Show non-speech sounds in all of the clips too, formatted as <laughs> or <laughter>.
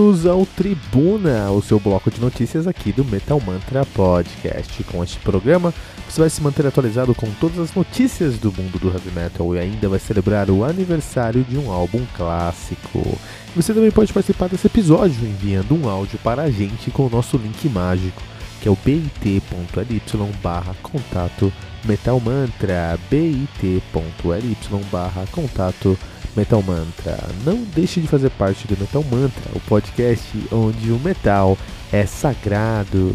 Bem-vindos ao Tribuna, o seu bloco de notícias aqui do Metal Mantra Podcast. Com este programa, você vai se manter atualizado com todas as notícias do mundo do heavy metal e ainda vai celebrar o aniversário de um álbum clássico. Você também pode participar desse episódio enviando um áudio para a gente com o nosso link mágico, que é o bit.ly barra contato Metal Mantra, bit.ly barra contato Metal Mantra. Não deixe de fazer parte do Metal Mantra, o podcast onde o metal é sagrado.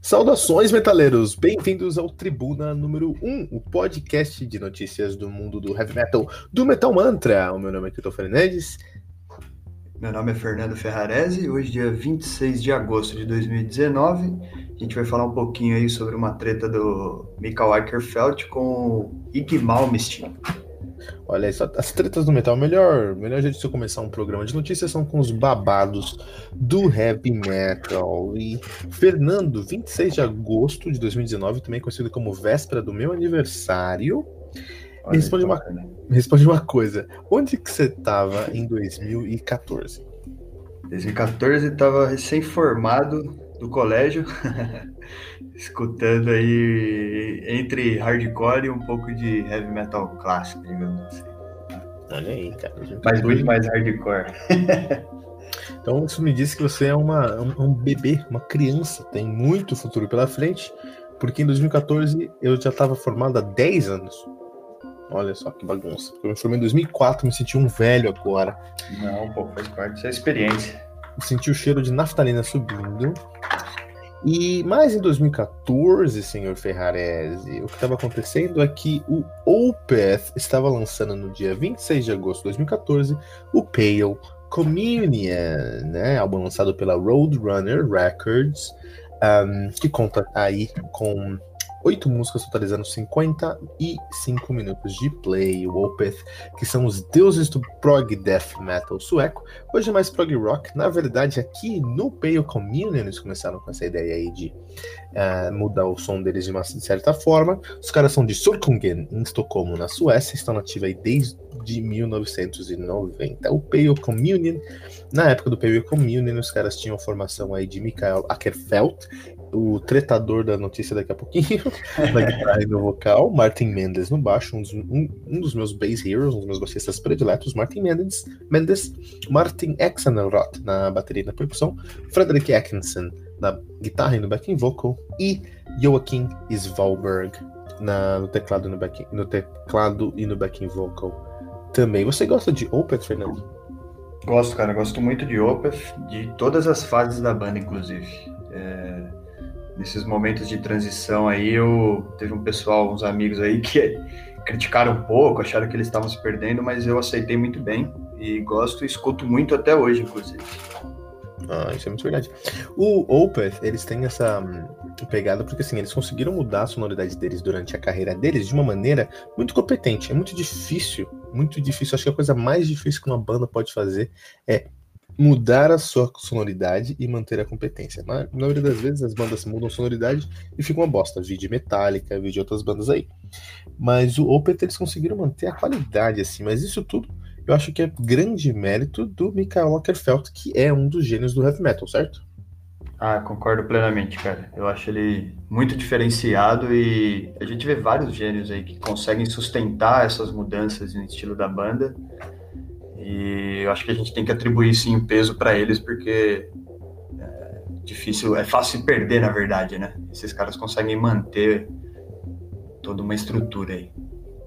Saudações, metaleiros! Bem-vindos ao Tribuna número 1, o podcast de notícias do mundo do heavy metal do Metal Mantra. O meu nome é Tito Fernandes. Meu nome é Fernando Ferrarese. Hoje, dia 26 de agosto de 2019, a gente vai falar um pouquinho aí sobre uma treta do Michael Ackerfeld com Ig Malmsteen. Olha, as tretas do metal, melhor, melhor jeito de você começar um programa de notícias são com os babados do heavy metal. E Fernando, 26 de agosto de 2019, também conhecido como véspera do meu aniversário, me responde, uma, responde uma coisa. Onde que você estava em 2014? 2014 estava recém-formado do colégio, <laughs> escutando aí entre hardcore e um pouco de heavy metal clássico, digamos assim. Olha aí, cara. Mas muito mais hardcore. <laughs> então isso me diz que você é uma, um, um bebê, uma criança, tem muito futuro pela frente, porque em 2014 eu já estava formado há 10 anos. Olha só que bagunça. Eu me formei em 2004, me senti um velho agora. Não, pô, faz parte dessa experiência. Senti o cheiro de naftalina subindo. E mais em 2014, senhor Ferrarese, o que estava acontecendo é que o Opeth estava lançando no dia 26 de agosto de 2014 o Pale Communion, né? Álbum lançado pela Roadrunner Records, um, que conta aí com oito músicas totalizando 55 minutos de play. O Opeth, que são os deuses do prog death metal sueco, hoje é mais prog rock. Na verdade, aqui no Pale Communion eles começaram com essa ideia aí de uh, mudar o som deles de uma certa forma. Os caras são de Sorkungen, em Estocolmo, na Suécia, estão nativos aí desde 1990. O Pale Communion, na época do Pale Communion, os caras tinham formação aí de Mikael Ackerfeld, o tretador da notícia daqui a pouquinho, na guitarra e no vocal, Martin Mendes no baixo, um dos, um, um dos meus bass heroes, um dos meus baixistas prediletos, Martin Mendes, Mendes Martin Exenroth na bateria e na percussão, Frederick Atkinson na guitarra e no backing vocal, e Joachim Svalberg na, no, teclado no, back, no teclado e no backing vocal também. Você gosta de Opeth, Fernando? Gosto, cara, gosto muito de Opeth, de todas as fases da banda, inclusive. É nesses momentos de transição aí, eu teve um pessoal, uns amigos aí que <laughs> criticaram um pouco, acharam que eles estavam se perdendo, mas eu aceitei muito bem e gosto e escuto muito até hoje, inclusive. Ah, isso é muito verdade. O Opeth, eles têm essa hum, pegada porque assim, eles conseguiram mudar a sonoridade deles durante a carreira deles de uma maneira muito competente. É muito difícil, muito difícil. Acho que a coisa mais difícil que uma banda pode fazer é mudar a sua sonoridade e manter a competência. Na maioria das vezes as bandas mudam sonoridade e ficam uma bosta. Vídeo Metallica, vídeo outras bandas aí. Mas o Opeth eles conseguiram manter a qualidade assim, mas isso tudo eu acho que é grande mérito do Michael Lockerfeld, que é um dos gênios do heavy metal, certo? Ah, concordo plenamente, cara. Eu acho ele muito diferenciado e a gente vê vários gênios aí que conseguem sustentar essas mudanças no estilo da banda E eu acho que a gente tem que atribuir sim o peso para eles, porque é difícil, é fácil perder, na verdade, né? Esses caras conseguem manter toda uma estrutura aí.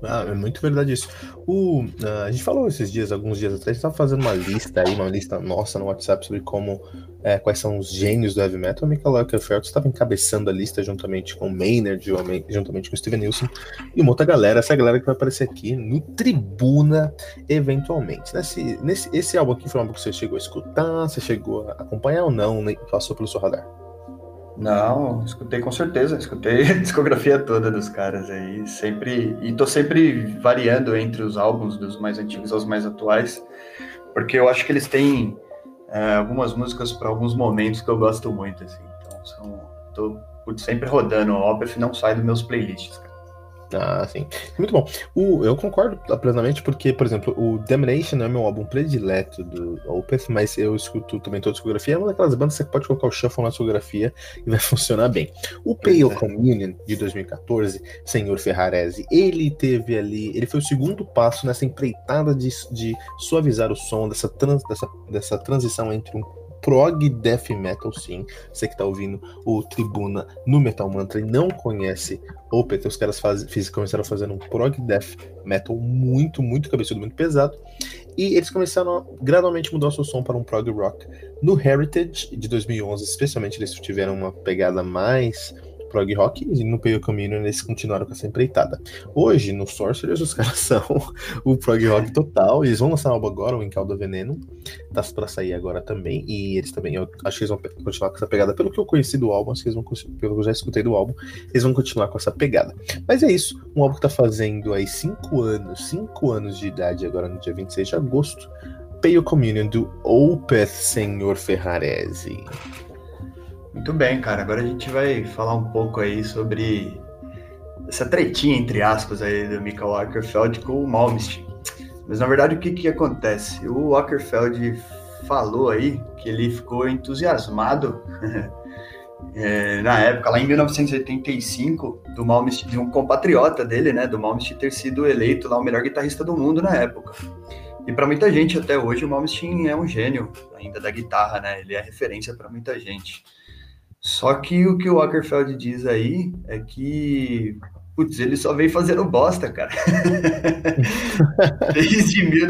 Ah, é muito verdade isso. O, uh, a gente falou esses dias, alguns dias atrás, estava fazendo uma lista aí, uma lista nossa no WhatsApp sobre como, é, quais são os gênios do heavy metal. O Michael Lagerfeld estava encabeçando a lista juntamente com o Maynard, juntamente com o Steven Nilsson e uma outra galera, essa galera que vai aparecer aqui no Tribuna, eventualmente. Nesse, nesse, esse álbum aqui foi um álbum que você chegou a escutar, você chegou a acompanhar ou não, passou pelo seu radar? Não, escutei com certeza, escutei a <laughs> discografia toda dos caras aí, sempre, e tô sempre variando entre os álbuns dos mais antigos aos mais atuais, porque eu acho que eles têm é, algumas músicas para alguns momentos que eu gosto muito, assim, então são, tô sempre rodando, o Opeth não sai dos meus playlists, cara. Ah, sim. Muito bom. O, eu concordo plenamente, porque, por exemplo, o Damnation é meu álbum predileto do Opeth, mas eu escuto também toda a discografia. É uma daquelas bandas que você pode colocar o shuffle na discografia e vai <laughs> funcionar bem. O Pale é. Communion de 2014, Senhor Ferrarese, ele teve ali. Ele foi o segundo passo nessa empreitada de, de suavizar o som dessa, trans, dessa, dessa transição entre um prog death metal, sim. Você que tá ouvindo o Tribuna no Metal Mantra e não conhece Opeth, os caras faz, fiz, começaram fazer um prog death metal muito, muito cabeçudo, muito pesado. E eles começaram a gradualmente mudar o seu som para um prog rock. No Heritage de 2011, especialmente, eles tiveram uma pegada mais prog rock e no Pale Communion eles continuaram com essa empreitada. Hoje, no Sorcerers, os caras <laughs> são o prog rock total. Eles vão lançar um álbum agora, o Encalda Veneno. Tá pra sair agora também. E eles também, eu acho que eles vão continuar com essa pegada. Pelo que eu conheci do álbum, acho que eles vão, pelo que eu já escutei do álbum, eles vão continuar com essa pegada. Mas é isso, um álbum que tá fazendo aí 5 anos, 5 anos de idade agora no dia 26 de agosto. Pale Communion do Opeth Senhor Ferrarese. Muito bem, cara. Agora a gente vai falar um pouco aí sobre essa tretinha, entre aspas, aí do Michael Ackerfeld com o Malmsteen. Mas na verdade o que que acontece? O Ackerfeld falou aí que ele ficou entusiasmado <laughs> é, na época, lá em 1985, do Malmsteen, de um compatriota dele, né, do Malmsteen ter sido eleito lá o melhor guitarrista do mundo na época. E para muita gente até hoje o Malmsteen é um gênio ainda da guitarra, né? Ele é referência para muita gente. Só que o que o Walkerfeld diz aí é que, putz, ele só veio fazendo bosta, cara. <laughs> desde mil,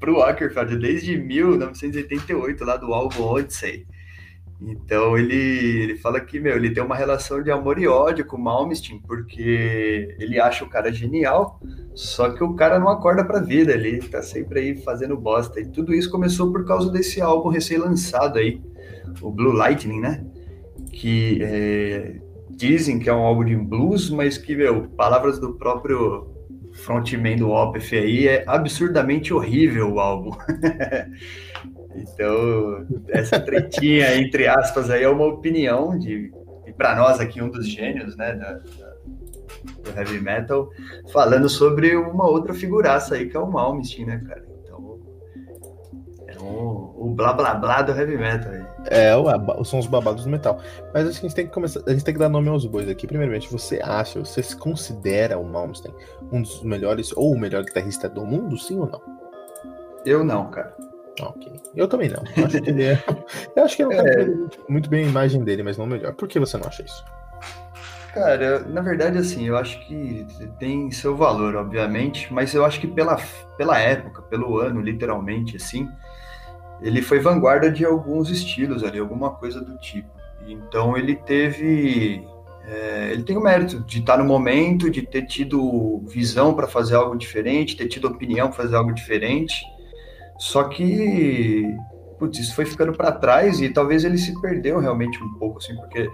pro Walkerfeld, desde 1988, lá do álbum Odyssey. Então ele, ele fala que, meu, ele tem uma relação de amor e ódio com o Malmsteen, porque ele acha o cara genial, só que o cara não acorda pra vida, ele tá sempre aí fazendo bosta. E tudo isso começou por causa desse álbum recém-lançado aí, o Blue Lightning, né? Que é, dizem que é um álbum de blues, mas que, meu, palavras do próprio frontman do Opeth aí, é absurdamente horrível o álbum. <laughs> então, essa tretinha, entre aspas, aí é uma opinião de, para nós aqui, um dos gênios, né, da, do heavy metal, falando sobre uma outra figuraça aí, que é o Malmsteen, né, cara? O, blá blá blá do heavy metal. Aí. É, são os babados do metal. Mas acho que a gente tem que começar. A gente tem que dar nome aos bois aqui. Primeiramente, você acha, você se considera o Malmsteen um dos melhores ou o melhor guitarrista do mundo, sim ou não? Eu não, cara. Ok. Eu também não. Eu acho que ele é. <laughs> Eu acho que ele é, é. muito bem a imagem dele, mas não melhor. Por que você não acha isso? Cara, na verdade, assim, eu acho que tem seu valor, obviamente, mas eu acho que pela, pela época, pelo ano, literalmente, assim, ele foi vanguarda de alguns estilos ali, alguma coisa do tipo. Então ele teve. É, ele tem o mérito de estar no momento, de ter tido visão para fazer algo diferente, ter tido opinião para fazer algo diferente. Só que, putz, isso foi ficando para trás e talvez ele se perdeu realmente um pouco, assim, porque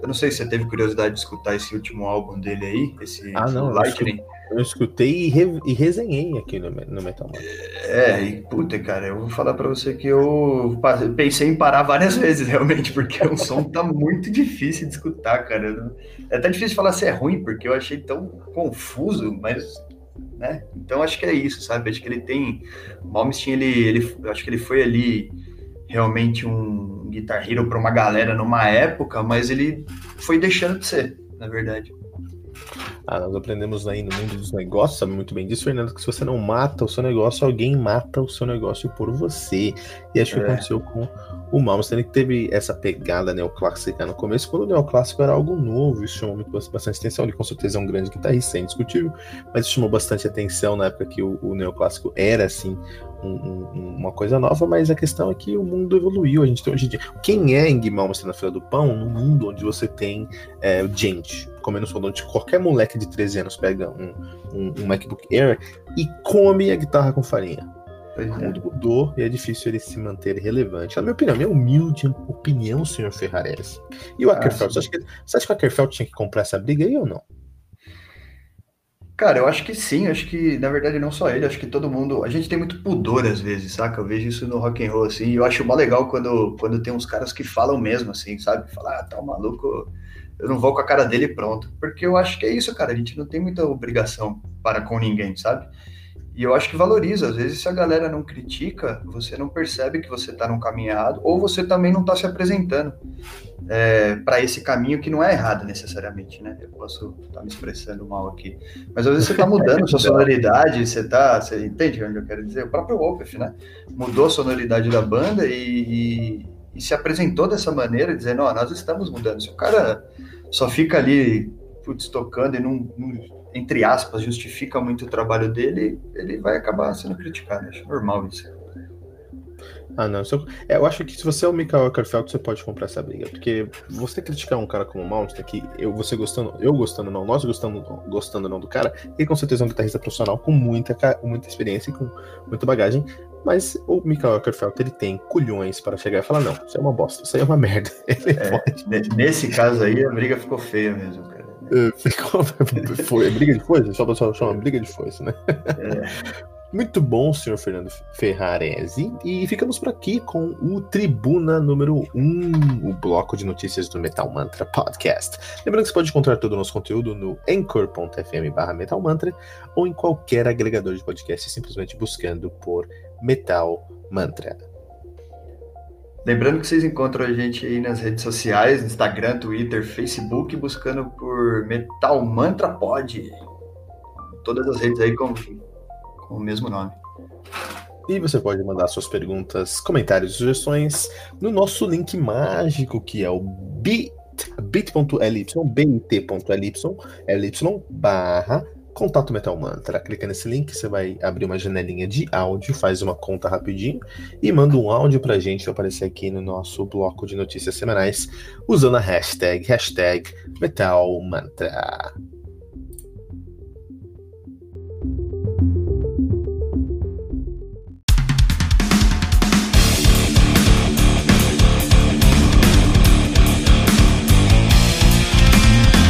eu não sei se você teve curiosidade de escutar esse último álbum dele aí, esse ah, não, Lightning. Eu escutei e, re, e resenhei aqui no, no Metal Man. É, e puta, cara, eu vou falar pra você que eu pensei em parar várias <laughs> vezes, realmente, porque o som tá muito difícil de escutar, cara. É até difícil falar se é ruim, porque eu achei tão confuso, mas. Né? Então acho que é isso, sabe? Acho que ele tem. O Malmsteen, ele, ele, acho que ele foi ali realmente um Guitar Hero para uma galera numa época, mas ele foi deixando de ser, na verdade. Ah, nós aprendemos aí no mundo dos negócios, sabe muito bem disso, Fernando, que se você não mata o seu negócio, alguém mata o seu negócio por você. E acho que é. aconteceu com o Malmsteen, teve essa pegada neoclássica no começo, quando o neoclássico era algo novo, isso chamou muito, bastante atenção. Ele com certeza é um grande guitarrista, é indiscutível, mas isso chamou bastante atenção na época que o, o neoclássico era, assim, um, um, uma coisa nova, mas a questão é que o mundo evoluiu. A gente tem hoje em dia. Quem é Ing Malmsteen na fila do pão no mundo onde você tem é, gente comendo som, onde qualquer moleque de 13 anos pega um, um, um MacBook Air e come a guitarra com farinha? O mundo mudou e é difícil ele se manter relevante. Na minha opinião, minha humilde opinião, senhor Ferrarese. E o Ackerfeld, ah, você, acha que, você acha que o Ackerfeld tinha que comprar essa briga aí ou não? Cara, eu acho que sim, acho que na verdade não só ele, acho que todo mundo. A gente tem muito pudor às vezes, saca? Eu vejo isso no rock and roll assim, e eu acho mó legal quando, quando tem uns caras que falam mesmo assim, sabe? Falar, ah, tá um maluco, eu não vou com a cara dele pronto. Porque eu acho que é isso, cara, a gente não tem muita obrigação para com ninguém, sabe? E eu acho que valoriza. Às vezes, se a galera não critica, você não percebe que você está num caminho errado, ou você também não está se apresentando é, para esse caminho que não é errado necessariamente, né? Eu posso estar tá me expressando mal aqui. Mas às vezes você está mudando sua <laughs> sonoridade, você está. Você entende onde eu quero dizer? O próprio Opeth, né? Mudou a sonoridade da banda e, e, e se apresentou dessa maneira, dizendo: Ó, oh, nós estamos mudando. Se o cara só fica ali putz, tocando e não, não entre aspas, justifica muito o trabalho dele, ele vai acabar sendo criticado. Acho normal isso. Ah, não. Eu, é, eu acho que se você é o Michael Eckerfeld, você pode comprar essa briga. Porque você criticar um cara como o Malmsteen, que eu, você gostando, eu gostando não, nós gostando, gostando não do cara, ele com certeza é um guitarrista profissional com muita, muita experiência e com muita bagagem. Mas o Michael Eckerfeld, ele tem culhões para chegar e falar: não, isso é uma bosta, isso aí é uma merda. <laughs> É, nesse caso aí, a briga ficou feia mesmo, cara. Ficou, <laughs> foi, briga de foice? Só pra chama briga de foice, né? É. Muito bom, senhor Fernando Ferrarese. E ficamos por aqui com o Tribuna número 1, o bloco de notícias do Metal Mantra Podcast. Lembrando que você pode encontrar todo o nosso conteúdo no anchor.fm barra Metal Mantra ou em qualquer agregador de podcast, simplesmente buscando por Metal Mantra. Lembrando que vocês encontram a gente aí nas redes sociais, Instagram, Twitter, Facebook, buscando por Metal Mantra Pod. Todas as redes aí com, com o mesmo nome. E você pode mandar suas perguntas, comentários e sugestões no nosso link mágico, que é o bit.ly, bit.ly, barra Contato Metal Mantra. Clica nesse link, você vai abrir uma janelinha de áudio, faz uma conta rapidinho e manda um áudio pra gente pra aparecer aqui no nosso bloco de notícias semanais usando a hashtag, hashtag Metal Mantra.